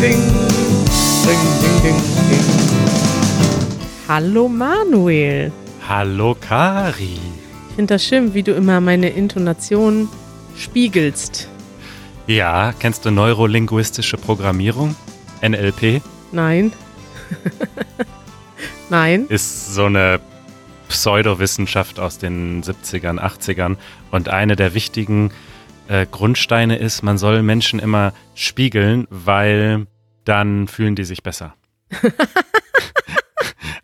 ding. Ding, ding, ding, ding. Hallo Manuel. Hallo Kari. Ich finde das schön, wie du immer meine Intonation spiegelst. Ja, kennst du neurolinguistische Programmierung? NLP? Nein. Nein. Ist so eine Pseudowissenschaft aus den 70ern, 80ern. Und eine der wichtigen äh, Grundsteine ist, man soll Menschen immer spiegeln, weil dann fühlen die sich besser.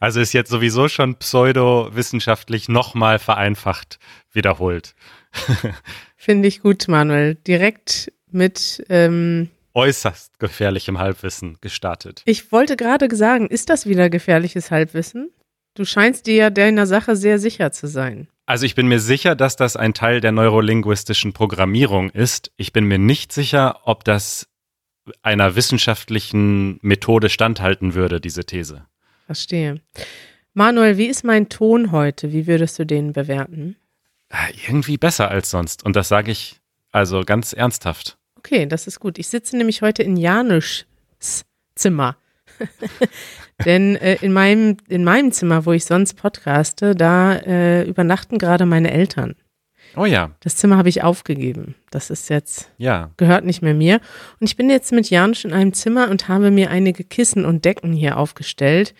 also ist jetzt sowieso schon pseudowissenschaftlich nochmal vereinfacht wiederholt. Finde ich gut, Manuel. Direkt mit ähm, äußerst gefährlichem Halbwissen gestartet. Ich wollte gerade sagen, ist das wieder gefährliches Halbwissen? Du scheinst dir ja deiner Sache sehr sicher zu sein. Also ich bin mir sicher, dass das ein Teil der neurolinguistischen Programmierung ist. Ich bin mir nicht sicher, ob das einer wissenschaftlichen Methode standhalten würde, diese These. Verstehe. Manuel, wie ist mein Ton heute? Wie würdest du den bewerten? Äh, irgendwie besser als sonst. Und das sage ich also ganz ernsthaft. Okay, das ist gut. Ich sitze nämlich heute in Janusz Zimmer. Denn äh, in, meinem, in meinem Zimmer, wo ich sonst podcaste, da äh, übernachten gerade meine Eltern. Oh ja. Das Zimmer habe ich aufgegeben. Das ist jetzt, ja. gehört nicht mehr mir. Und ich bin jetzt mit Janusz in einem Zimmer und habe mir einige Kissen und Decken hier aufgestellt.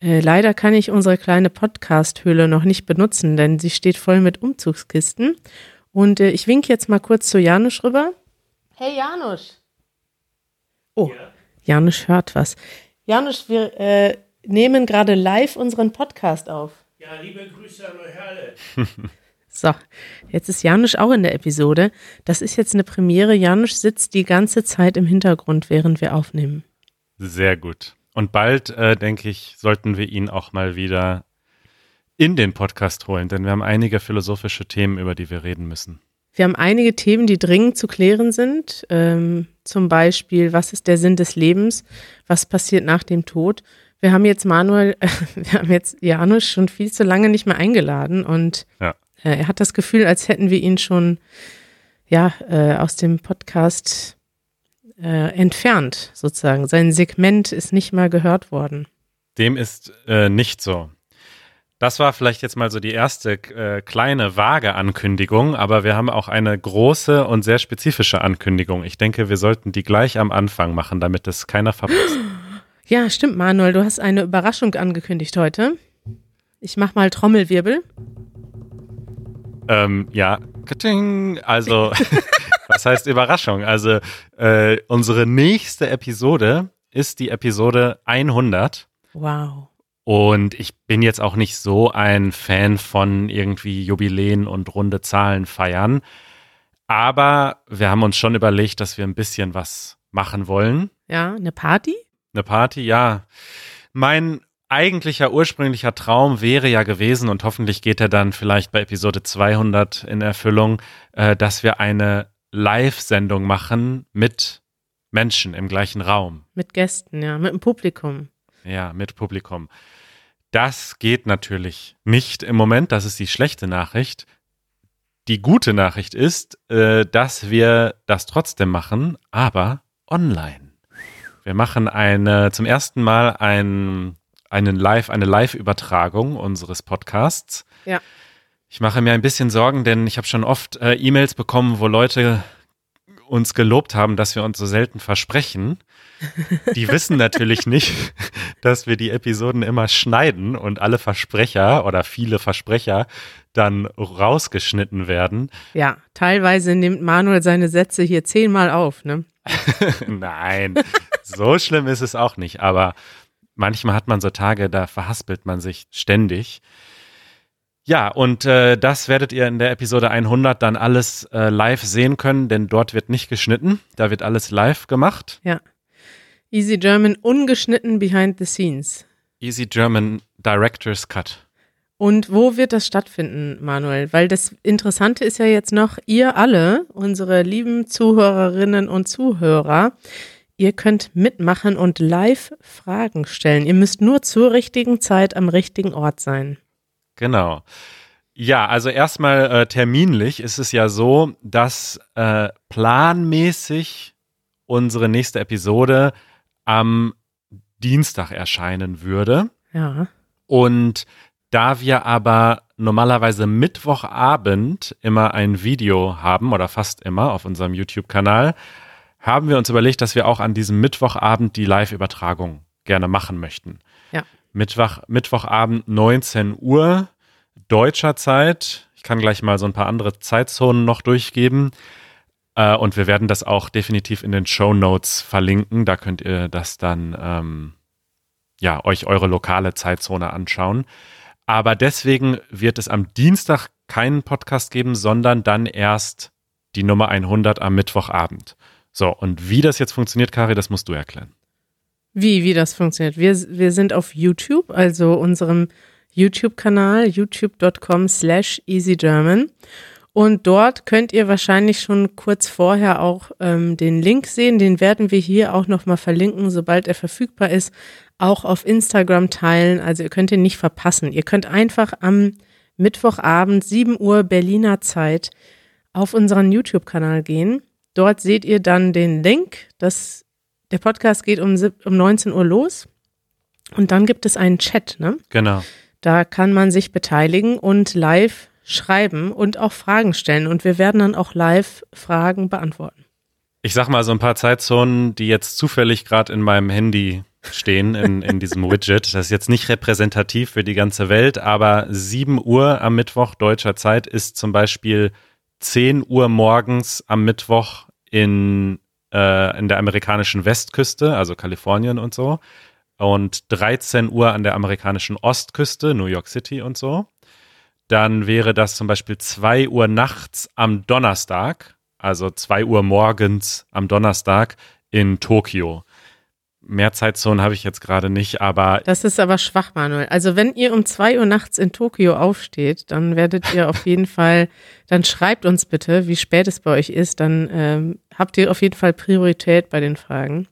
Äh, leider kann ich unsere kleine Podcast-Höhle noch nicht benutzen, denn sie steht voll mit Umzugskisten. Und äh, ich winke jetzt mal kurz zu Janusz rüber. Hey Janusz. Oh, ja. Janusz hört was. Janusz, wir äh, nehmen gerade live unseren Podcast auf. Ja, liebe Grüße an euch alle. so, jetzt ist Janusz auch in der Episode. Das ist jetzt eine Premiere. Janusz sitzt die ganze Zeit im Hintergrund, während wir aufnehmen. Sehr gut. Und bald, äh, denke ich, sollten wir ihn auch mal wieder in den Podcast holen, denn wir haben einige philosophische Themen, über die wir reden müssen. Wir haben einige Themen, die dringend zu klären sind. Ähm, zum Beispiel, was ist der Sinn des Lebens? Was passiert nach dem Tod? Wir haben jetzt Manuel, äh, wir haben jetzt Janusz schon viel zu lange nicht mehr eingeladen und ja. äh, er hat das Gefühl, als hätten wir ihn schon ja äh, aus dem Podcast äh, entfernt, sozusagen. Sein Segment ist nicht mal gehört worden. Dem ist äh, nicht so. Das war vielleicht jetzt mal so die erste äh, kleine, vage Ankündigung, aber wir haben auch eine große und sehr spezifische Ankündigung. Ich denke, wir sollten die gleich am Anfang machen, damit es keiner verpasst. Ja, stimmt, Manuel. Du hast eine Überraschung angekündigt heute. Ich mach mal Trommelwirbel. Ähm, ja, also, was heißt Überraschung? Also, äh, unsere nächste Episode ist die Episode 100. Wow. Und ich bin jetzt auch nicht so ein Fan von irgendwie Jubiläen und runde Zahlen feiern. Aber wir haben uns schon überlegt, dass wir ein bisschen was machen wollen. Ja, eine Party? Eine Party, ja. Mein eigentlicher ursprünglicher Traum wäre ja gewesen, und hoffentlich geht er dann vielleicht bei Episode 200 in Erfüllung, äh, dass wir eine Live-Sendung machen mit Menschen im gleichen Raum. Mit Gästen, ja, mit dem Publikum. Ja, mit Publikum. Das geht natürlich nicht im Moment. Das ist die schlechte Nachricht. Die gute Nachricht ist, äh, dass wir das trotzdem machen, aber online. Wir machen eine, zum ersten Mal ein, einen Live, eine Live-Übertragung unseres Podcasts. Ja. Ich mache mir ein bisschen Sorgen, denn ich habe schon oft äh, E-Mails bekommen, wo Leute uns gelobt haben, dass wir uns so selten versprechen. Die wissen natürlich nicht, dass wir die Episoden immer schneiden und alle Versprecher oder viele Versprecher dann rausgeschnitten werden. Ja, teilweise nimmt Manuel seine Sätze hier zehnmal auf, ne? Nein, so schlimm ist es auch nicht, aber manchmal hat man so Tage, da verhaspelt man sich ständig. Ja, und äh, das werdet ihr in der Episode 100 dann alles äh, live sehen können, denn dort wird nicht geschnitten, da wird alles live gemacht. Ja. Easy German ungeschnitten behind the scenes. Easy German Director's Cut. Und wo wird das stattfinden, Manuel? Weil das Interessante ist ja jetzt noch, ihr alle, unsere lieben Zuhörerinnen und Zuhörer, ihr könnt mitmachen und live Fragen stellen. Ihr müsst nur zur richtigen Zeit am richtigen Ort sein. Genau. Ja, also erstmal äh, terminlich ist es ja so, dass äh, planmäßig unsere nächste Episode am Dienstag erscheinen würde. Ja. Und da wir aber normalerweise Mittwochabend immer ein Video haben oder fast immer auf unserem YouTube-Kanal, haben wir uns überlegt, dass wir auch an diesem Mittwochabend die Live-Übertragung gerne machen möchten. Ja. Mittwoch, Mittwochabend 19 Uhr deutscher Zeit. Ich kann gleich mal so ein paar andere Zeitzonen noch durchgeben. Äh, und wir werden das auch definitiv in den Show Notes verlinken. Da könnt ihr das dann, ähm, ja, euch eure lokale Zeitzone anschauen. Aber deswegen wird es am Dienstag keinen Podcast geben, sondern dann erst die Nummer 100 am Mittwochabend. So, und wie das jetzt funktioniert, Kari, das musst du erklären. Wie, wie das funktioniert. Wir, wir sind auf YouTube, also unserem YouTube-Kanal, youtube.com slash easygerman. Und dort könnt ihr wahrscheinlich schon kurz vorher auch ähm, den Link sehen. Den werden wir hier auch nochmal verlinken, sobald er verfügbar ist. Auch auf Instagram teilen. Also ihr könnt ihn nicht verpassen. Ihr könnt einfach am Mittwochabend 7 Uhr Berliner Zeit auf unseren YouTube-Kanal gehen. Dort seht ihr dann den Link. Das, der Podcast geht um, um 19 Uhr los. Und dann gibt es einen Chat, ne? Genau. Da kann man sich beteiligen und live schreiben und auch Fragen stellen. Und wir werden dann auch live Fragen beantworten. Ich sag mal so ein paar Zeitzonen, die jetzt zufällig gerade in meinem Handy stehen, in, in diesem Widget. Das ist jetzt nicht repräsentativ für die ganze Welt, aber 7 Uhr am Mittwoch deutscher Zeit ist zum Beispiel 10 Uhr morgens am Mittwoch in, äh, in der amerikanischen Westküste, also Kalifornien und so. Und 13 Uhr an der amerikanischen Ostküste, New York City und so. Dann wäre das zum Beispiel 2 Uhr nachts am Donnerstag, also 2 Uhr morgens am Donnerstag in Tokio. Mehr Zeitzonen habe ich jetzt gerade nicht, aber. Das ist aber schwach, Manuel. Also wenn ihr um zwei Uhr nachts in Tokio aufsteht, dann werdet ihr auf jeden Fall, dann schreibt uns bitte, wie spät es bei euch ist, dann ähm, habt ihr auf jeden Fall Priorität bei den Fragen.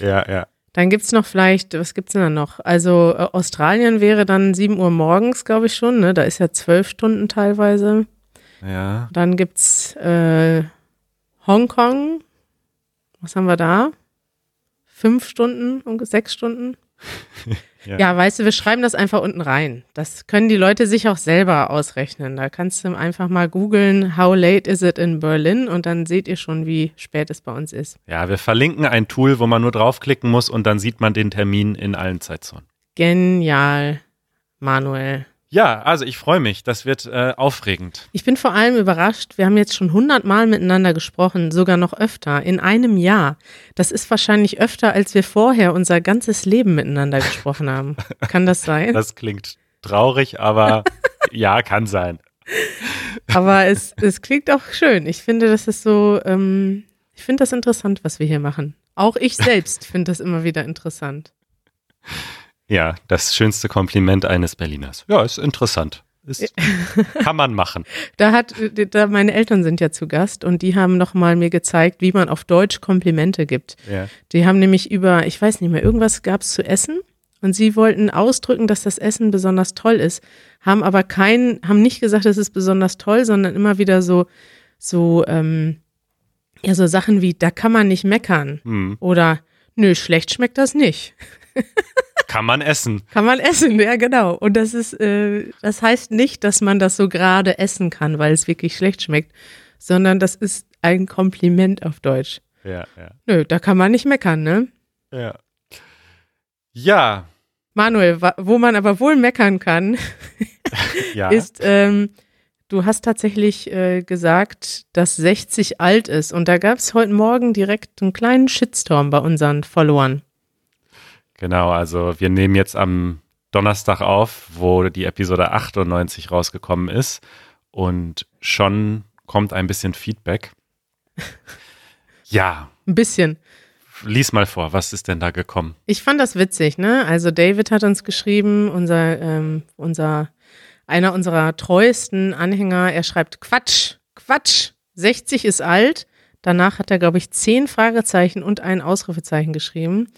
Ja, ja. Dann gibt's noch vielleicht, was gibt's denn da noch? Also äh, Australien wäre dann 7 Uhr morgens, glaube ich schon, ne? Da ist ja zwölf Stunden teilweise. Ja. Dann gibt's äh, Hongkong. Was haben wir da? Fünf Stunden, sechs Stunden? Ja. ja. weißt du, wir schreiben das einfach unten rein. Das können die Leute sich auch selber ausrechnen. Da kannst du einfach mal googeln, how late is it in Berlin? Und dann seht ihr schon, wie spät es bei uns ist. Ja, wir verlinken ein Tool, wo man nur draufklicken muss und dann sieht man den Termin in allen Zeitzonen. Genial, Manuel. Ja, also ich freue mich. Das wird äh, aufregend. Ich bin vor allem überrascht. Wir haben jetzt schon hundertmal miteinander gesprochen, sogar noch öfter, in einem Jahr. Das ist wahrscheinlich öfter, als wir vorher unser ganzes Leben miteinander gesprochen haben. Kann das sein? Das klingt traurig, aber ja, kann sein. Aber es, es klingt auch schön. Ich finde, das ist so, ähm, ich finde das interessant, was wir hier machen. Auch ich selbst finde das immer wieder interessant. Ja, das schönste Kompliment eines Berliners. Ja, ist interessant. Ist, kann man machen. Da hat, da meine Eltern sind ja zu Gast und die haben nochmal mir gezeigt, wie man auf Deutsch Komplimente gibt. Ja. Die haben nämlich über, ich weiß nicht mehr, irgendwas gab es zu essen und sie wollten ausdrücken, dass das Essen besonders toll ist, haben aber keinen, haben nicht gesagt, es ist besonders toll, sondern immer wieder so, so, ähm, ja, so Sachen wie, da kann man nicht meckern Hm. oder, nö, schlecht schmeckt das nicht. Kann man essen. Kann man essen, ja genau. Und das ist, äh, das heißt nicht, dass man das so gerade essen kann, weil es wirklich schlecht schmeckt, sondern das ist ein Kompliment auf Deutsch. Ja, ja. Nö, da kann man nicht meckern, ne? Ja. Ja, Manuel, wo man aber wohl meckern kann, ja. ist, ähm, du hast tatsächlich äh, gesagt, dass 60 alt ist. Und da gab es heute Morgen direkt einen kleinen Shitstorm bei unseren Followern. Genau, also wir nehmen jetzt am Donnerstag auf, wo die Episode 98 rausgekommen ist und schon kommt ein bisschen Feedback. Ja, Ein bisschen. lies mal vor, was ist denn da gekommen? Ich fand das witzig, ne? Also David hat uns geschrieben, unser, ähm, unser, einer unserer treuesten Anhänger, er schreibt Quatsch, Quatsch, 60 ist alt. Danach hat er, glaube ich, zehn Fragezeichen und ein Ausrufezeichen geschrieben.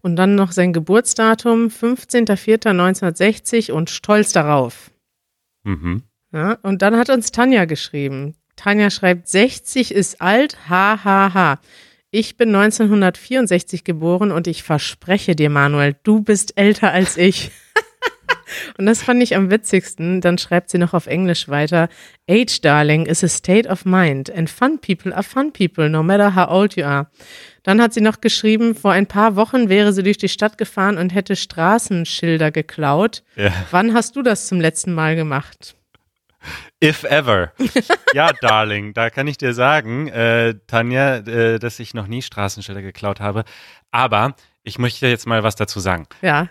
Und dann noch sein Geburtsdatum, 15.04.1960 und stolz darauf. Mhm. Ja, und dann hat uns Tanja geschrieben. Tanja schreibt, 60 ist alt, ha, ha, ha. Ich bin 1964 geboren und ich verspreche dir, Manuel, du bist älter als ich. und das fand ich am witzigsten. Dann schreibt sie noch auf Englisch weiter. Age, darling, is a state of mind and fun people are fun people, no matter how old you are. Dann hat sie noch geschrieben, vor ein paar Wochen wäre sie durch die Stadt gefahren und hätte Straßenschilder geklaut. Ja. Wann hast du das zum letzten Mal gemacht? If ever. ja, Darling, da kann ich dir sagen, äh, Tanja, äh, dass ich noch nie Straßenschilder geklaut habe. Aber ich möchte jetzt mal was dazu sagen. Ja.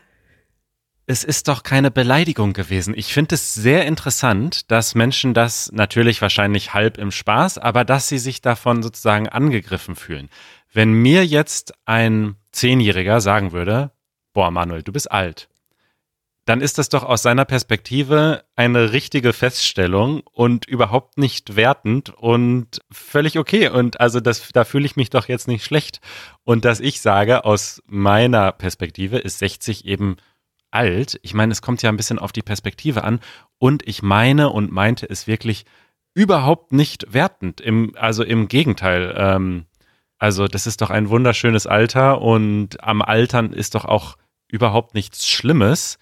Es ist doch keine Beleidigung gewesen. Ich finde es sehr interessant, dass Menschen das natürlich wahrscheinlich halb im Spaß, aber dass sie sich davon sozusagen angegriffen fühlen. Wenn mir jetzt ein Zehnjähriger sagen würde, boah, Manuel, du bist alt, dann ist das doch aus seiner Perspektive eine richtige Feststellung und überhaupt nicht wertend und völlig okay. Und also das, da fühle ich mich doch jetzt nicht schlecht. Und dass ich sage, aus meiner Perspektive ist 60 eben alt. Ich meine, es kommt ja ein bisschen auf die Perspektive an. Und ich meine und meinte es wirklich überhaupt nicht wertend. Im, also im Gegenteil. Ähm, also das ist doch ein wunderschönes Alter und am Altern ist doch auch überhaupt nichts Schlimmes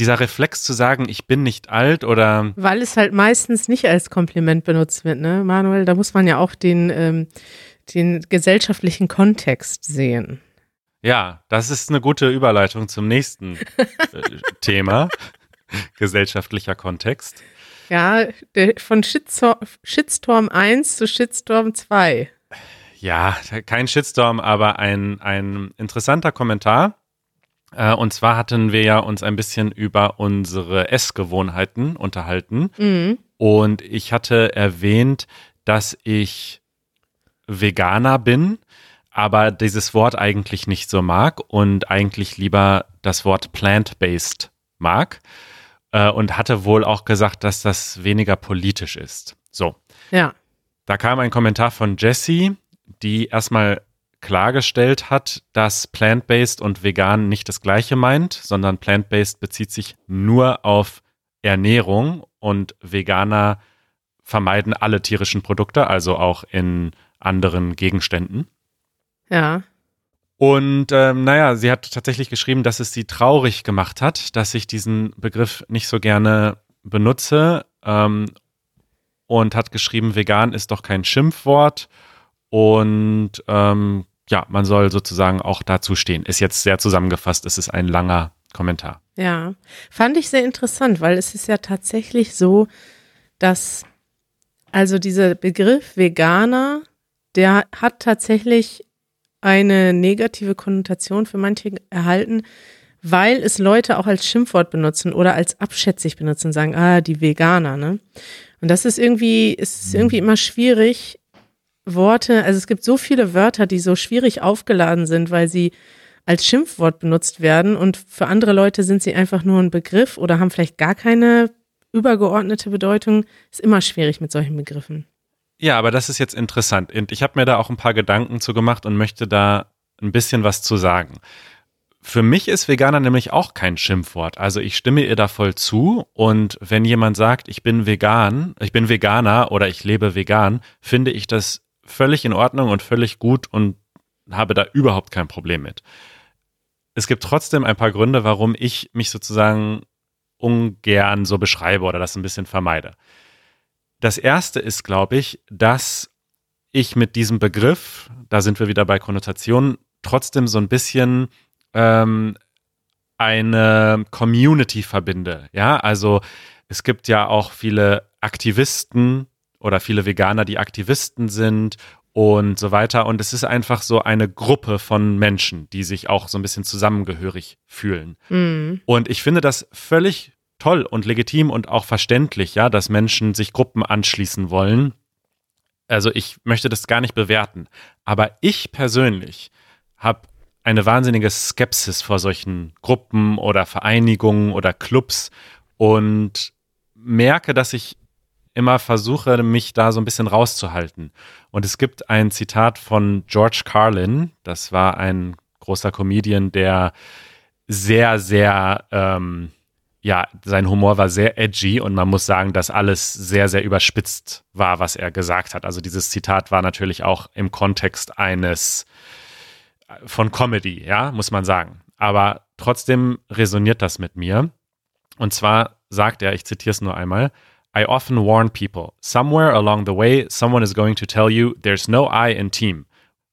dieser Reflex zu sagen, ich bin nicht alt oder. Weil es halt meistens nicht als Kompliment benutzt wird, ne, Manuel? Da muss man ja auch den, ähm, den gesellschaftlichen Kontext sehen. Ja, das ist eine gute Überleitung zum nächsten äh, Thema. Gesellschaftlicher Kontext. Ja, von Shitstorm, Shitstorm 1 zu Shitstorm 2. Ja, kein Shitstorm, aber ein, ein interessanter Kommentar äh, und zwar hatten wir ja uns ein bisschen über unsere Essgewohnheiten unterhalten. Mhm. Und ich hatte erwähnt, dass ich Veganer bin, aber dieses Wort eigentlich nicht so mag und eigentlich lieber das Wort plant-based mag. Äh, und hatte wohl auch gesagt, dass das weniger politisch ist. So. Ja. Da kam ein Kommentar von Jessie, die erstmal klargestellt hat, dass plant-based und vegan nicht das gleiche meint, sondern plant-based bezieht sich nur auf Ernährung und Veganer vermeiden alle tierischen Produkte, also auch in anderen Gegenständen. Ja. Und ähm, naja, sie hat tatsächlich geschrieben, dass es sie traurig gemacht hat, dass ich diesen Begriff nicht so gerne benutze ähm, und hat geschrieben, vegan ist doch kein Schimpfwort und ähm, ja, man soll sozusagen auch dazu stehen. Ist jetzt sehr zusammengefasst, es ist ein langer Kommentar. Ja, fand ich sehr interessant, weil es ist ja tatsächlich so, dass also dieser Begriff Veganer, der hat tatsächlich eine negative Konnotation für manche erhalten, weil es Leute auch als Schimpfwort benutzen oder als abschätzig benutzen, sagen, ah, die Veganer, ne? Und das ist irgendwie, ist irgendwie immer schwierig, Worte, also es gibt so viele Wörter, die so schwierig aufgeladen sind, weil sie als Schimpfwort benutzt werden und für andere Leute sind sie einfach nur ein Begriff oder haben vielleicht gar keine übergeordnete Bedeutung. Ist immer schwierig mit solchen Begriffen. Ja, aber das ist jetzt interessant und ich habe mir da auch ein paar Gedanken zu gemacht und möchte da ein bisschen was zu sagen. Für mich ist Veganer nämlich auch kein Schimpfwort. Also ich stimme ihr da voll zu und wenn jemand sagt, ich bin vegan, ich bin Veganer oder ich lebe vegan, finde ich das völlig in Ordnung und völlig gut und habe da überhaupt kein Problem mit. Es gibt trotzdem ein paar Gründe, warum ich mich sozusagen ungern so beschreibe oder das ein bisschen vermeide. Das erste ist, glaube ich, dass ich mit diesem Begriff, da sind wir wieder bei Konnotationen, trotzdem so ein bisschen ähm, eine Community verbinde. Ja, also es gibt ja auch viele Aktivisten, oder viele Veganer, die Aktivisten sind und so weiter. Und es ist einfach so eine Gruppe von Menschen, die sich auch so ein bisschen zusammengehörig fühlen. Mhm. Und ich finde das völlig toll und legitim und auch verständlich, ja, dass Menschen sich Gruppen anschließen wollen. Also ich möchte das gar nicht bewerten. Aber ich persönlich habe eine wahnsinnige Skepsis vor solchen Gruppen oder Vereinigungen oder Clubs und merke, dass ich immer versuche, mich da so ein bisschen rauszuhalten. Und es gibt ein Zitat von George Carlin, das war ein großer Comedian, der sehr, sehr ähm, ja, sein Humor war sehr edgy und man muss sagen, dass alles sehr, sehr überspitzt war, was er gesagt hat. Also dieses Zitat war natürlich auch im Kontext eines äh, von Comedy, ja, muss man sagen. Aber trotzdem resoniert das mit mir. Und zwar sagt er, ich zitiere es nur einmal, I often warn people, somewhere along the way, someone is going to tell you there's no I in team.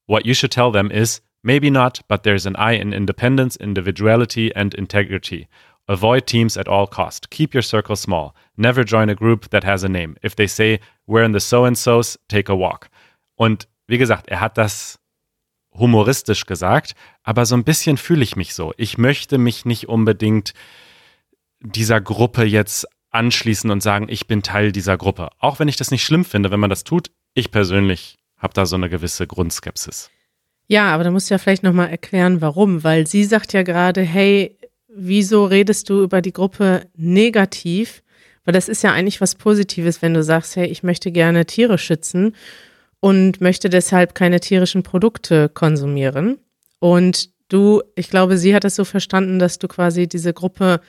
What you should tell them is, maybe not, but there's an I in independence, individuality, and integrity. Avoid teams at all cost. Keep your circle small. Never join a group that has a name. If they say, we're in the so-and-sos, take a walk. Und wie gesagt, er hat das humoristisch gesagt, aber so ein bisschen fühle ich mich so. Ich möchte mich nicht unbedingt dieser Gruppe jetzt anschließen und sagen, ich bin Teil dieser Gruppe. Auch wenn ich das nicht schlimm finde, wenn man das tut. Ich persönlich habe da so eine gewisse Grundskepsis. Ja, aber da musst du ja vielleicht nochmal erklären, warum. Weil sie sagt ja gerade, hey, wieso redest du über die Gruppe negativ? Weil das ist ja eigentlich was Positives, wenn du sagst, hey, ich möchte gerne Tiere schützen und möchte deshalb keine tierischen Produkte konsumieren. Und du, ich glaube, sie hat es so verstanden, dass du quasi diese Gruppe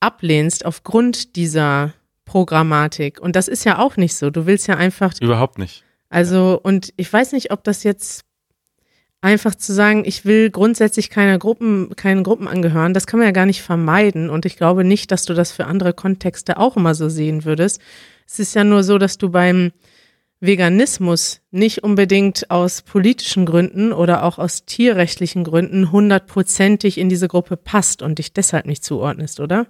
ablehnst aufgrund dieser Programmatik. Und das ist ja auch nicht so. Du willst ja einfach. Überhaupt nicht. Also, und ich weiß nicht, ob das jetzt einfach zu sagen, ich will grundsätzlich keiner Gruppen, keinen Gruppen angehören, das kann man ja gar nicht vermeiden. Und ich glaube nicht, dass du das für andere Kontexte auch immer so sehen würdest. Es ist ja nur so, dass du beim Veganismus nicht unbedingt aus politischen Gründen oder auch aus tierrechtlichen Gründen hundertprozentig in diese Gruppe passt und dich deshalb nicht zuordnest, oder?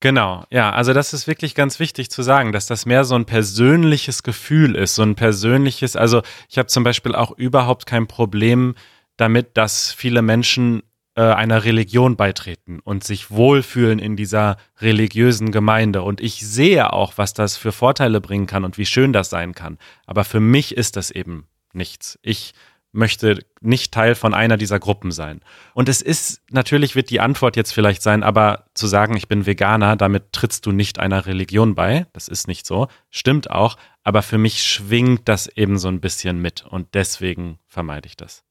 Genau, ja, also das ist wirklich ganz wichtig zu sagen, dass das mehr so ein persönliches Gefühl ist, so ein persönliches, also ich habe zum Beispiel auch überhaupt kein Problem damit, dass viele Menschen äh, einer Religion beitreten und sich wohlfühlen in dieser religiösen Gemeinde. Und ich sehe auch, was das für Vorteile bringen kann und wie schön das sein kann. Aber für mich ist das eben nichts. Ich möchte nicht Teil von einer dieser Gruppen sein. Und es ist, natürlich wird die Antwort jetzt vielleicht sein, aber zu sagen, ich bin Veganer, damit trittst du nicht einer Religion bei. Das ist nicht so. Stimmt auch. Aber für mich schwingt das eben so ein bisschen mit und deswegen vermeide ich das.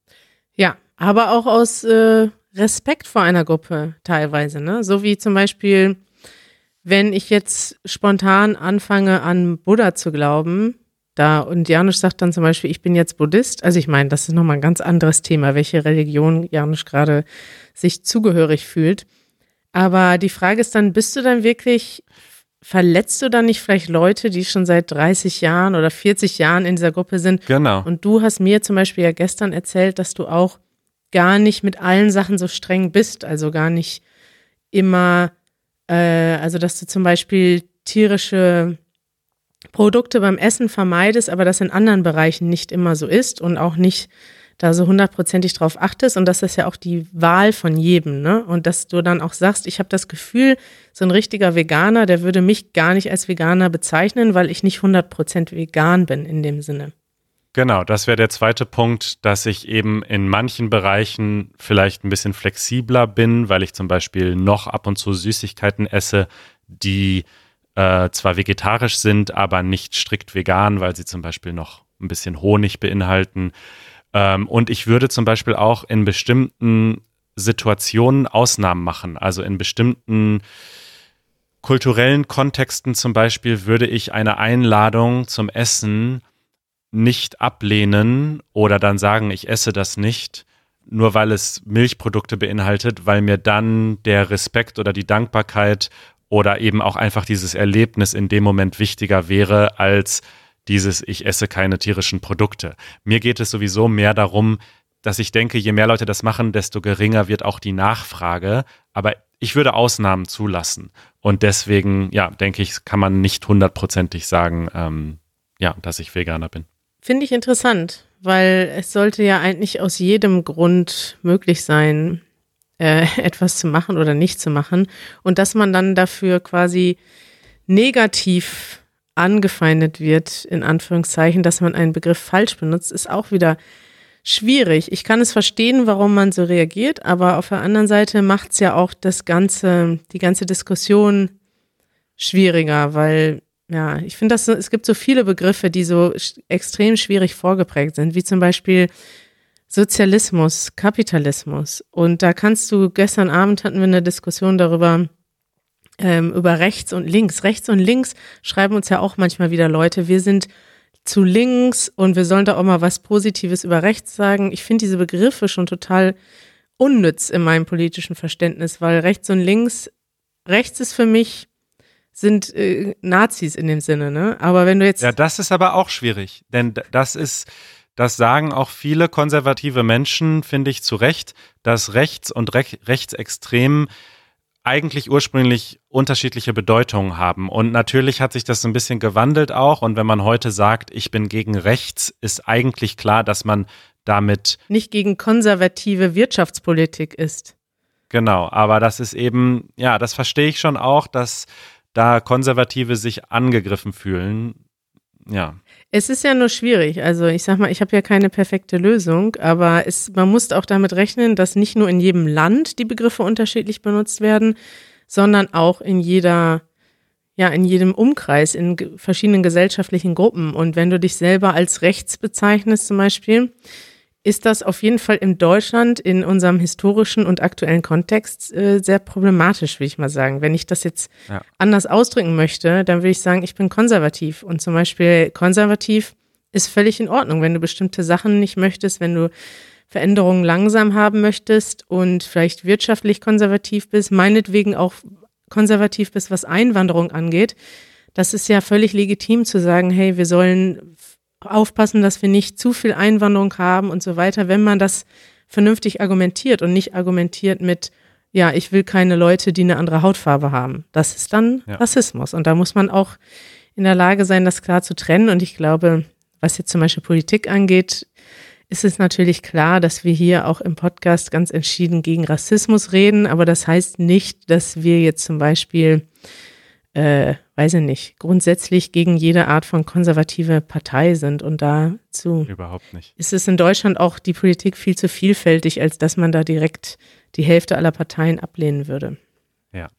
Ja, aber auch aus äh, Respekt vor einer Gruppe teilweise, ne? So wie zum Beispiel, wenn ich jetzt spontan anfange, an Buddha zu glauben, da. Und Janusz sagt dann zum Beispiel, ich bin jetzt Buddhist. Also ich meine, das ist nochmal ein ganz anderes Thema, welche Religion Janusz gerade sich zugehörig fühlt. Aber die Frage ist dann, bist du dann wirklich, verletzt du dann nicht vielleicht Leute, die schon seit 30 Jahren oder 40 Jahren in dieser Gruppe sind? Genau. Und du hast mir zum Beispiel ja gestern erzählt, dass du auch gar nicht mit allen Sachen so streng bist, also gar nicht immer, äh, also dass du zum Beispiel tierische Produkte beim Essen vermeidest, aber das in anderen Bereichen nicht immer so ist und auch nicht da so hundertprozentig drauf achtest und das ist ja auch die Wahl von jedem, ne? Und dass du dann auch sagst, ich habe das Gefühl, so ein richtiger Veganer, der würde mich gar nicht als Veganer bezeichnen, weil ich nicht hundertprozentig vegan bin in dem Sinne. Genau, das wäre der zweite Punkt, dass ich eben in manchen Bereichen vielleicht ein bisschen flexibler bin, weil ich zum Beispiel noch ab und zu Süßigkeiten esse, die äh, zwar vegetarisch sind, aber nicht strikt vegan, weil sie zum Beispiel noch ein bisschen Honig beinhalten. Ähm, und ich würde zum Beispiel auch in bestimmten Situationen Ausnahmen machen. Also in bestimmten kulturellen Kontexten zum Beispiel würde ich eine Einladung zum Essen nicht ablehnen oder dann sagen, ich esse das nicht, nur weil es Milchprodukte beinhaltet, weil mir dann der Respekt oder die Dankbarkeit oder eben auch einfach dieses Erlebnis in dem Moment wichtiger wäre als dieses ich esse keine tierischen Produkte. Mir geht es sowieso mehr darum, dass ich denke, je mehr Leute das machen, desto geringer wird auch die Nachfrage. Aber ich würde Ausnahmen zulassen. Und deswegen, ja, denke ich, kann man nicht hundertprozentig sagen, ähm, ja, dass ich Veganer bin. Finde ich interessant, weil es sollte ja eigentlich aus jedem Grund möglich sein, äh, etwas zu machen oder nicht zu machen und dass man dann dafür quasi negativ angefeindet wird, in Anführungszeichen, dass man einen Begriff falsch benutzt, ist auch wieder schwierig. Ich kann es verstehen, warum man so reagiert, aber auf der anderen Seite macht es ja auch das ganze, die ganze Diskussion schwieriger, weil ja, ich finde, es gibt so viele Begriffe, die so extrem schwierig vorgeprägt sind, wie zum Beispiel Sozialismus, Kapitalismus. Und da kannst du, gestern Abend hatten wir eine Diskussion darüber, ähm, über rechts und links. Rechts und links schreiben uns ja auch manchmal wieder Leute, wir sind zu links und wir sollen da auch mal was Positives über rechts sagen. Ich finde diese Begriffe schon total unnütz in meinem politischen Verständnis, weil rechts und links, rechts ist für mich sind äh, Nazis in dem Sinne, ne? Aber wenn du jetzt Ja, das ist aber auch schwierig, denn das ist das sagen auch viele konservative Menschen, finde ich zu Recht, dass rechts und Re rechtsextrem eigentlich ursprünglich unterschiedliche Bedeutungen haben. Und natürlich hat sich das ein bisschen gewandelt auch. Und wenn man heute sagt, ich bin gegen rechts, ist eigentlich klar, dass man damit nicht gegen konservative Wirtschaftspolitik ist. Genau, aber das ist eben, ja, das verstehe ich schon auch, dass da Konservative sich angegriffen fühlen. Ja. Es ist ja nur schwierig. Also ich sag mal, ich habe ja keine perfekte Lösung, aber es, man muss auch damit rechnen, dass nicht nur in jedem Land die Begriffe unterschiedlich benutzt werden, sondern auch in jeder, ja, in jedem Umkreis, in verschiedenen gesellschaftlichen Gruppen. Und wenn du dich selber als rechts bezeichnest zum Beispiel, ist das auf jeden Fall in Deutschland in unserem historischen und aktuellen Kontext äh, sehr problematisch, würde ich mal sagen. Wenn ich das jetzt ja. anders ausdrücken möchte, dann würde ich sagen, ich bin konservativ. Und zum Beispiel konservativ ist völlig in Ordnung, wenn du bestimmte Sachen nicht möchtest, wenn du Veränderungen langsam haben möchtest und vielleicht wirtschaftlich konservativ bist, meinetwegen auch konservativ bist, was Einwanderung angeht. Das ist ja völlig legitim zu sagen, hey, wir sollen aufpassen, dass wir nicht zu viel Einwanderung haben und so weiter, wenn man das vernünftig argumentiert und nicht argumentiert mit, ja, ich will keine Leute, die eine andere Hautfarbe haben. Das ist dann ja. Rassismus. Und da muss man auch in der Lage sein, das klar zu trennen. Und ich glaube, was jetzt zum Beispiel Politik angeht, ist es natürlich klar, dass wir hier auch im Podcast ganz entschieden gegen Rassismus reden. Aber das heißt nicht, dass wir jetzt zum Beispiel äh, weiß ich nicht, grundsätzlich gegen jede Art von konservative Partei sind. Und dazu Überhaupt nicht. ist es in Deutschland auch die Politik viel zu vielfältig, als dass man da direkt die Hälfte aller Parteien ablehnen würde. Ja.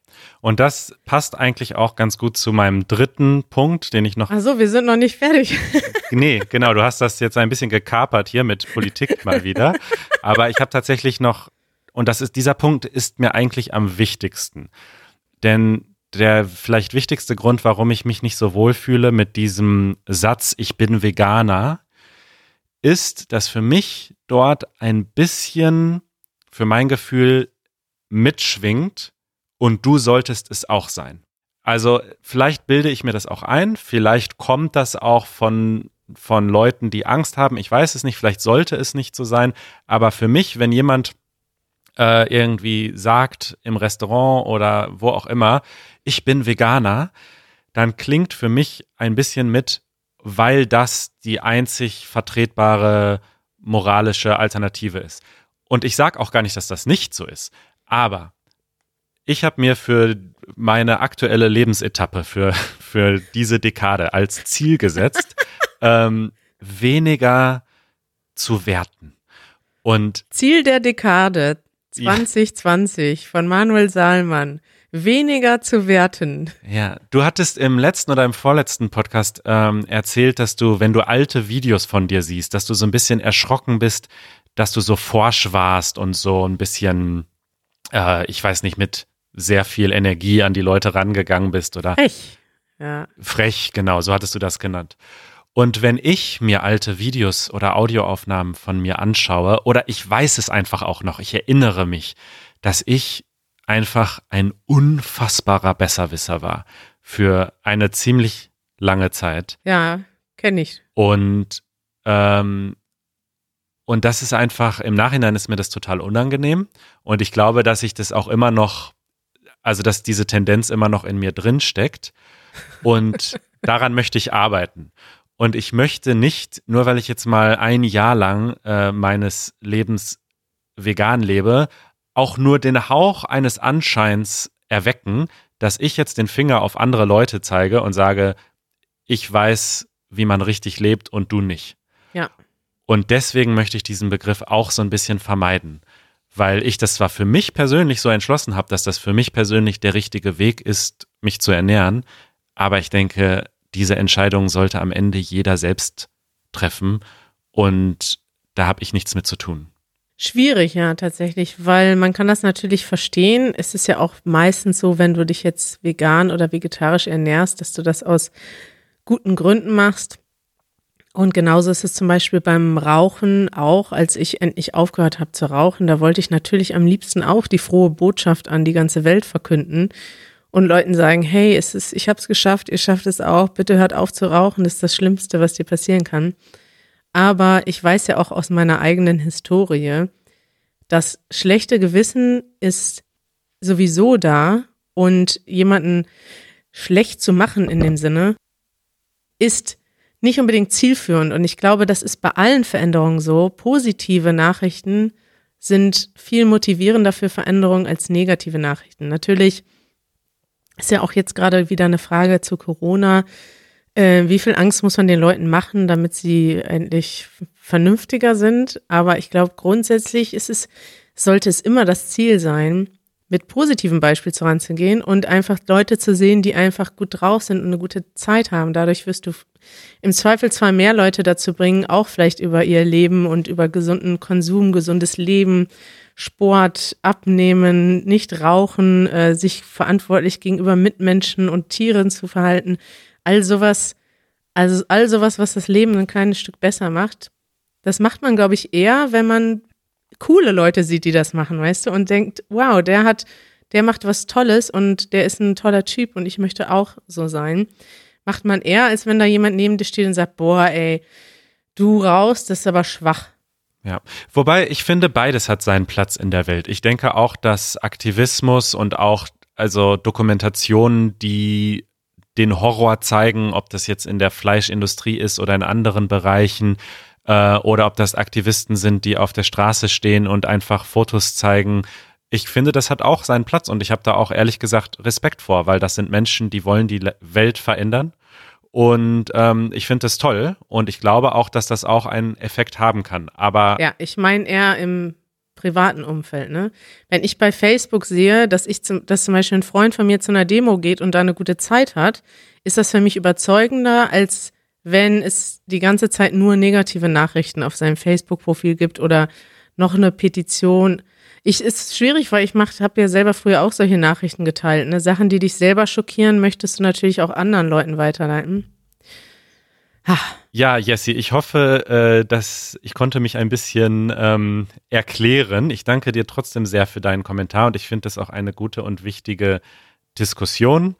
Und das passt eigentlich auch ganz gut zu meinem dritten Punkt, den ich noch. Ach so, wir sind noch nicht fertig. nee, genau. Du hast das jetzt ein bisschen gekapert hier mit Politik mal wieder. Aber ich habe tatsächlich noch, und das ist, dieser Punkt ist mir eigentlich am wichtigsten. Denn der vielleicht wichtigste Grund, warum ich mich nicht so wohl fühle mit diesem Satz, ich bin Veganer, ist, dass für mich dort ein bisschen, für mein Gefühl, mitschwingt und du solltest es auch sein. Also vielleicht bilde ich mir das auch ein, vielleicht kommt das auch von, von Leuten, die Angst haben, ich weiß es nicht, vielleicht sollte es nicht so sein, aber für mich, wenn jemand äh, irgendwie sagt im Restaurant oder wo auch immer, ich bin Veganer, dann klingt für mich ein bisschen mit, weil das die einzig vertretbare moralische Alternative ist. Und ich sage auch gar nicht, dass das nicht so ist. Aber ich habe mir für meine aktuelle Lebensetappe, für, für diese Dekade als Ziel gesetzt, ähm, weniger zu werten. Und Ziel der Dekade 2020 von Manuel Saalmann. Weniger zu werten. Ja, du hattest im letzten oder im vorletzten Podcast ähm, erzählt, dass du, wenn du alte Videos von dir siehst, dass du so ein bisschen erschrocken bist, dass du so forsch warst und so ein bisschen, äh, ich weiß nicht, mit sehr viel Energie an die Leute rangegangen bist oder frech. Ja. Frech, genau, so hattest du das genannt. Und wenn ich mir alte Videos oder Audioaufnahmen von mir anschaue, oder ich weiß es einfach auch noch, ich erinnere mich, dass ich einfach ein unfassbarer Besserwisser war für eine ziemlich lange Zeit. Ja, kenne ich. Und ähm, und das ist einfach, im Nachhinein ist mir das total unangenehm. Und ich glaube, dass ich das auch immer noch, also dass diese Tendenz immer noch in mir drin steckt. Und daran möchte ich arbeiten. Und ich möchte nicht, nur weil ich jetzt mal ein Jahr lang äh, meines Lebens vegan lebe, auch nur den Hauch eines Anscheins erwecken, dass ich jetzt den Finger auf andere Leute zeige und sage, ich weiß, wie man richtig lebt und du nicht. Ja. Und deswegen möchte ich diesen Begriff auch so ein bisschen vermeiden, weil ich das zwar für mich persönlich so entschlossen habe, dass das für mich persönlich der richtige Weg ist, mich zu ernähren, aber ich denke, diese Entscheidung sollte am Ende jeder selbst treffen und da habe ich nichts mit zu tun. Schwierig, ja, tatsächlich, weil man kann das natürlich verstehen. Es ist ja auch meistens so, wenn du dich jetzt vegan oder vegetarisch ernährst, dass du das aus guten Gründen machst. Und genauso ist es zum Beispiel beim Rauchen auch, als ich endlich aufgehört habe zu rauchen, da wollte ich natürlich am liebsten auch die frohe Botschaft an die ganze Welt verkünden und Leuten sagen, hey, es ist, ich habe es geschafft, ihr schafft es auch, bitte hört auf zu rauchen, das ist das Schlimmste, was dir passieren kann. Aber ich weiß ja auch aus meiner eigenen Historie, das schlechte Gewissen ist sowieso da und jemanden schlecht zu machen in dem Sinne ist nicht unbedingt zielführend. Und ich glaube, das ist bei allen Veränderungen so. Positive Nachrichten sind viel motivierender für Veränderungen als negative Nachrichten. Natürlich ist ja auch jetzt gerade wieder eine Frage zu Corona. Äh, wie viel Angst muss man den Leuten machen, damit sie endlich vernünftiger sind? Aber ich glaube, grundsätzlich ist es, sollte es immer das Ziel sein, mit positivem Beispiel voranzugehen und einfach Leute zu sehen, die einfach gut drauf sind und eine gute Zeit haben. Dadurch wirst du im Zweifel zwar mehr Leute dazu bringen, auch vielleicht über ihr Leben und über gesunden Konsum, gesundes Leben, Sport, Abnehmen, nicht rauchen, äh, sich verantwortlich gegenüber Mitmenschen und Tieren zu verhalten, all sowas, also all sowas, was das Leben ein kleines Stück besser macht, das macht man, glaube ich, eher, wenn man coole Leute sieht, die das machen, weißt du, und denkt, wow, der hat, der macht was Tolles und der ist ein toller Typ und ich möchte auch so sein. Macht man eher, als wenn da jemand neben dir steht und sagt, boah, ey, du raus, das ist aber schwach. Ja, wobei ich finde, beides hat seinen Platz in der Welt. Ich denke auch, dass Aktivismus und auch also Dokumentationen, die den Horror zeigen, ob das jetzt in der Fleischindustrie ist oder in anderen Bereichen, äh, oder ob das Aktivisten sind, die auf der Straße stehen und einfach Fotos zeigen. Ich finde, das hat auch seinen Platz und ich habe da auch ehrlich gesagt Respekt vor, weil das sind Menschen, die wollen die Welt verändern. Und ähm, ich finde das toll und ich glaube auch, dass das auch einen Effekt haben kann. Aber ja, ich meine eher im privaten Umfeld, ne? Wenn ich bei Facebook sehe, dass ich zum, dass zum Beispiel ein Freund von mir zu einer Demo geht und da eine gute Zeit hat, ist das für mich überzeugender, als wenn es die ganze Zeit nur negative Nachrichten auf seinem Facebook-Profil gibt oder noch eine Petition. Ich ist schwierig, weil ich habe ja selber früher auch solche Nachrichten geteilt. Ne? Sachen, die dich selber schockieren, möchtest du natürlich auch anderen Leuten weiterleiten. Ha. Ja, Jessie, ich hoffe, äh, dass ich konnte mich ein bisschen ähm, erklären. Ich danke dir trotzdem sehr für deinen Kommentar und ich finde das auch eine gute und wichtige Diskussion.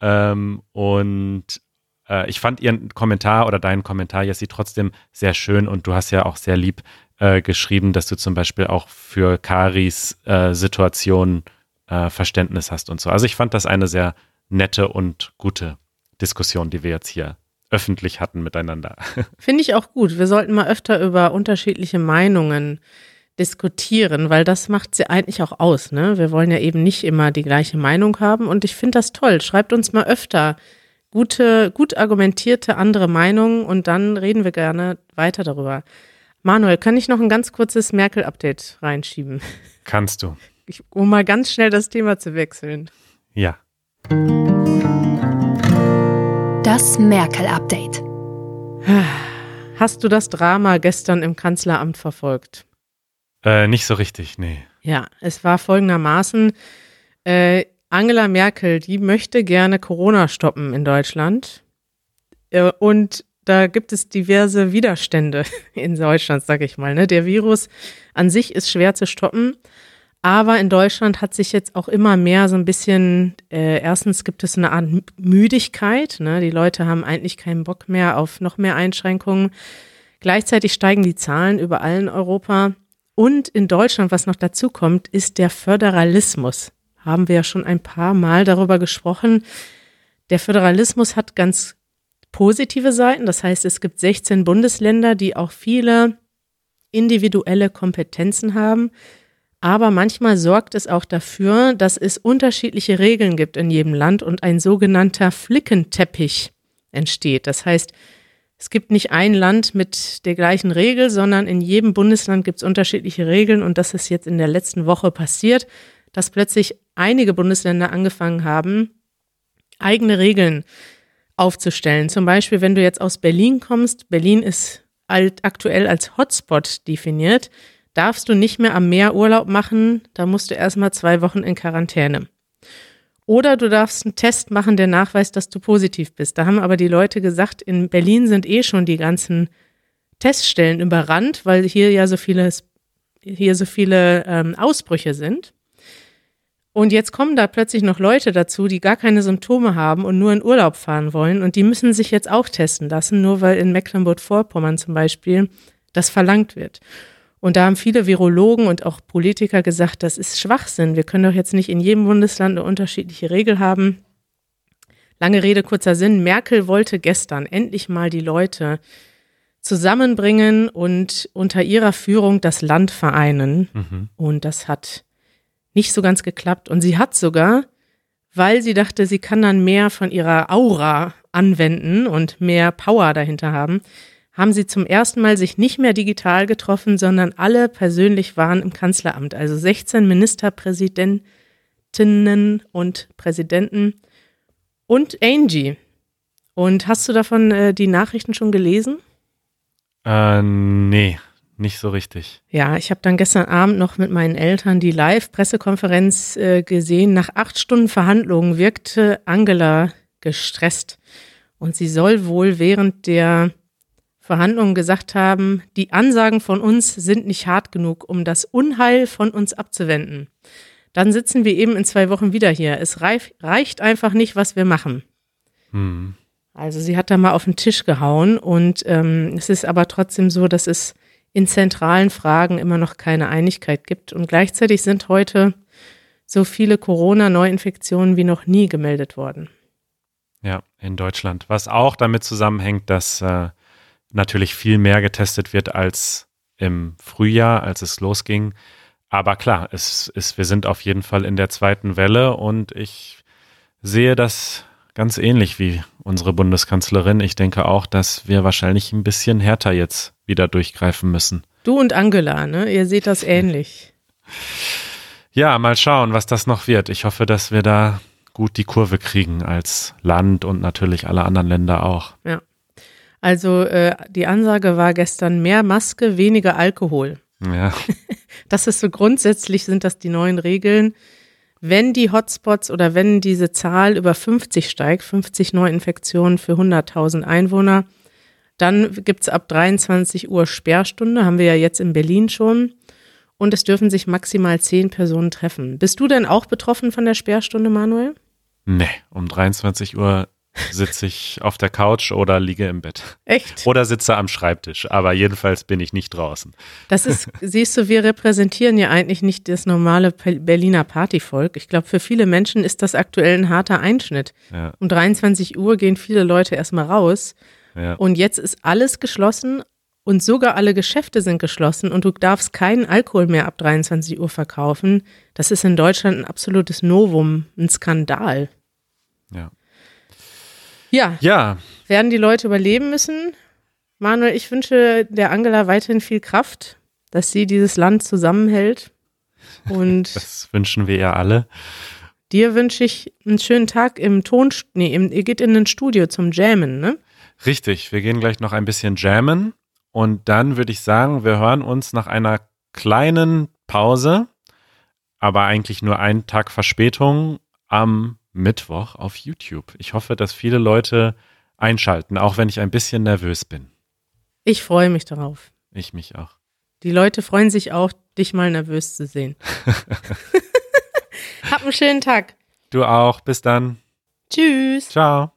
Ähm, und äh, ich fand ihren Kommentar oder deinen Kommentar, Jessie, trotzdem sehr schön und du hast ja auch sehr lieb äh, geschrieben, dass du zum Beispiel auch für Karis äh, Situation äh, Verständnis hast und so. Also ich fand das eine sehr nette und gute Diskussion, die wir jetzt hier öffentlich hatten miteinander. Finde ich auch gut. Wir sollten mal öfter über unterschiedliche Meinungen diskutieren, weil das macht sie eigentlich auch aus. Ne? Wir wollen ja eben nicht immer die gleiche Meinung haben und ich finde das toll. Schreibt uns mal öfter gute, gut argumentierte andere Meinungen und dann reden wir gerne weiter darüber. Manuel, kann ich noch ein ganz kurzes Merkel-Update reinschieben? Kannst du. Ich, um mal ganz schnell das Thema zu wechseln. Ja. Das Merkel-Update. Hast du das Drama gestern im Kanzleramt verfolgt? Äh, nicht so richtig, nee. Ja, es war folgendermaßen. Äh, Angela Merkel, die möchte gerne Corona stoppen in Deutschland. Äh, und da gibt es diverse Widerstände in Deutschland, sag ich mal. Ne? Der Virus an sich ist schwer zu stoppen. Aber in Deutschland hat sich jetzt auch immer mehr so ein bisschen, äh, erstens gibt es eine Art Müdigkeit. Ne? Die Leute haben eigentlich keinen Bock mehr auf noch mehr Einschränkungen. Gleichzeitig steigen die Zahlen überall in Europa. Und in Deutschland, was noch dazu kommt, ist der Föderalismus haben wir ja schon ein paar Mal darüber gesprochen. Der Föderalismus hat ganz positive Seiten. Das heißt, es gibt 16 Bundesländer, die auch viele individuelle Kompetenzen haben. Aber manchmal sorgt es auch dafür, dass es unterschiedliche Regeln gibt in jedem Land und ein sogenannter Flickenteppich entsteht. Das heißt, es gibt nicht ein Land mit der gleichen Regel, sondern in jedem Bundesland gibt es unterschiedliche Regeln und das ist jetzt in der letzten Woche passiert dass plötzlich einige Bundesländer angefangen haben, eigene Regeln aufzustellen. Zum Beispiel, wenn du jetzt aus Berlin kommst, Berlin ist alt, aktuell als Hotspot definiert. darfst du nicht mehr am Meer Urlaub machen, da musst du erstmal zwei Wochen in Quarantäne. Oder du darfst einen Test machen, der nachweist, dass du positiv bist. Da haben aber die Leute gesagt, in Berlin sind eh schon die ganzen Teststellen überrannt, weil hier ja so viele, hier so viele ähm, Ausbrüche sind. Und jetzt kommen da plötzlich noch Leute dazu, die gar keine Symptome haben und nur in Urlaub fahren wollen. Und die müssen sich jetzt auch testen lassen, nur weil in Mecklenburg-Vorpommern zum Beispiel das verlangt wird. Und da haben viele Virologen und auch Politiker gesagt, das ist Schwachsinn. Wir können doch jetzt nicht in jedem Bundesland eine unterschiedliche Regel haben. Lange Rede, kurzer Sinn. Merkel wollte gestern endlich mal die Leute zusammenbringen und unter ihrer Führung das Land vereinen. Mhm. Und das hat nicht so ganz geklappt. Und sie hat sogar, weil sie dachte, sie kann dann mehr von ihrer Aura anwenden und mehr Power dahinter haben, haben sie zum ersten Mal sich nicht mehr digital getroffen, sondern alle persönlich waren im Kanzleramt. Also 16 Ministerpräsidentinnen und Präsidenten und Angie. Und hast du davon äh, die Nachrichten schon gelesen? Äh, nee, nicht so richtig. Ja, ich habe dann gestern Abend noch mit meinen Eltern die Live-Pressekonferenz äh, gesehen. Nach acht Stunden Verhandlungen wirkte Angela gestresst. Und sie soll wohl während der Verhandlungen gesagt haben, die Ansagen von uns sind nicht hart genug, um das Unheil von uns abzuwenden. Dann sitzen wir eben in zwei Wochen wieder hier. Es reicht einfach nicht, was wir machen. Hm. Also sie hat da mal auf den Tisch gehauen und ähm, es ist aber trotzdem so, dass es in zentralen Fragen immer noch keine Einigkeit gibt. Und gleichzeitig sind heute so viele Corona-Neuinfektionen wie noch nie gemeldet worden. Ja, in Deutschland. Was auch damit zusammenhängt, dass äh, natürlich viel mehr getestet wird als im Frühjahr, als es losging. Aber klar, es ist, wir sind auf jeden Fall in der zweiten Welle und ich sehe das ganz ähnlich wie unsere Bundeskanzlerin. Ich denke auch, dass wir wahrscheinlich ein bisschen härter jetzt wieder durchgreifen müssen. Du und Angela, ne? Ihr seht das ähnlich. Ja, mal schauen, was das noch wird. Ich hoffe, dass wir da gut die Kurve kriegen als Land und natürlich alle anderen Länder auch. Ja. Also äh, die Ansage war gestern mehr Maske, weniger Alkohol. Ja. Das ist so grundsätzlich sind das die neuen Regeln. Wenn die Hotspots oder wenn diese Zahl über 50 steigt, 50 Neuinfektionen für 100.000 Einwohner, dann gibt es ab 23 Uhr Sperrstunde, haben wir ja jetzt in Berlin schon. Und es dürfen sich maximal zehn Personen treffen. Bist du denn auch betroffen von der Sperrstunde, Manuel? Nee, um 23 Uhr sitze ich auf der Couch oder liege im Bett. Echt? Oder sitze am Schreibtisch. Aber jedenfalls bin ich nicht draußen. Das ist, siehst du, wir repräsentieren ja eigentlich nicht das normale Berliner Partyvolk. Ich glaube, für viele Menschen ist das aktuell ein harter Einschnitt. Ja. Um 23 Uhr gehen viele Leute erstmal raus. Ja. Und jetzt ist alles geschlossen und sogar alle Geschäfte sind geschlossen und du darfst keinen Alkohol mehr ab 23 Uhr verkaufen. Das ist in Deutschland ein absolutes Novum, ein Skandal. Ja. Ja. Ja. Werden die Leute überleben müssen? Manuel, ich wünsche der Angela weiterhin viel Kraft, dass sie dieses Land zusammenhält. Und das wünschen wir ihr alle. Dir wünsche ich einen schönen Tag im Ton. Nee, im, ihr geht in ein Studio zum Jammen, ne? Richtig, wir gehen gleich noch ein bisschen jammen. Und dann würde ich sagen, wir hören uns nach einer kleinen Pause, aber eigentlich nur einen Tag Verspätung am Mittwoch auf YouTube. Ich hoffe, dass viele Leute einschalten, auch wenn ich ein bisschen nervös bin. Ich freue mich darauf. Ich mich auch. Die Leute freuen sich auch, dich mal nervös zu sehen. Hab einen schönen Tag. Du auch. Bis dann. Tschüss. Ciao.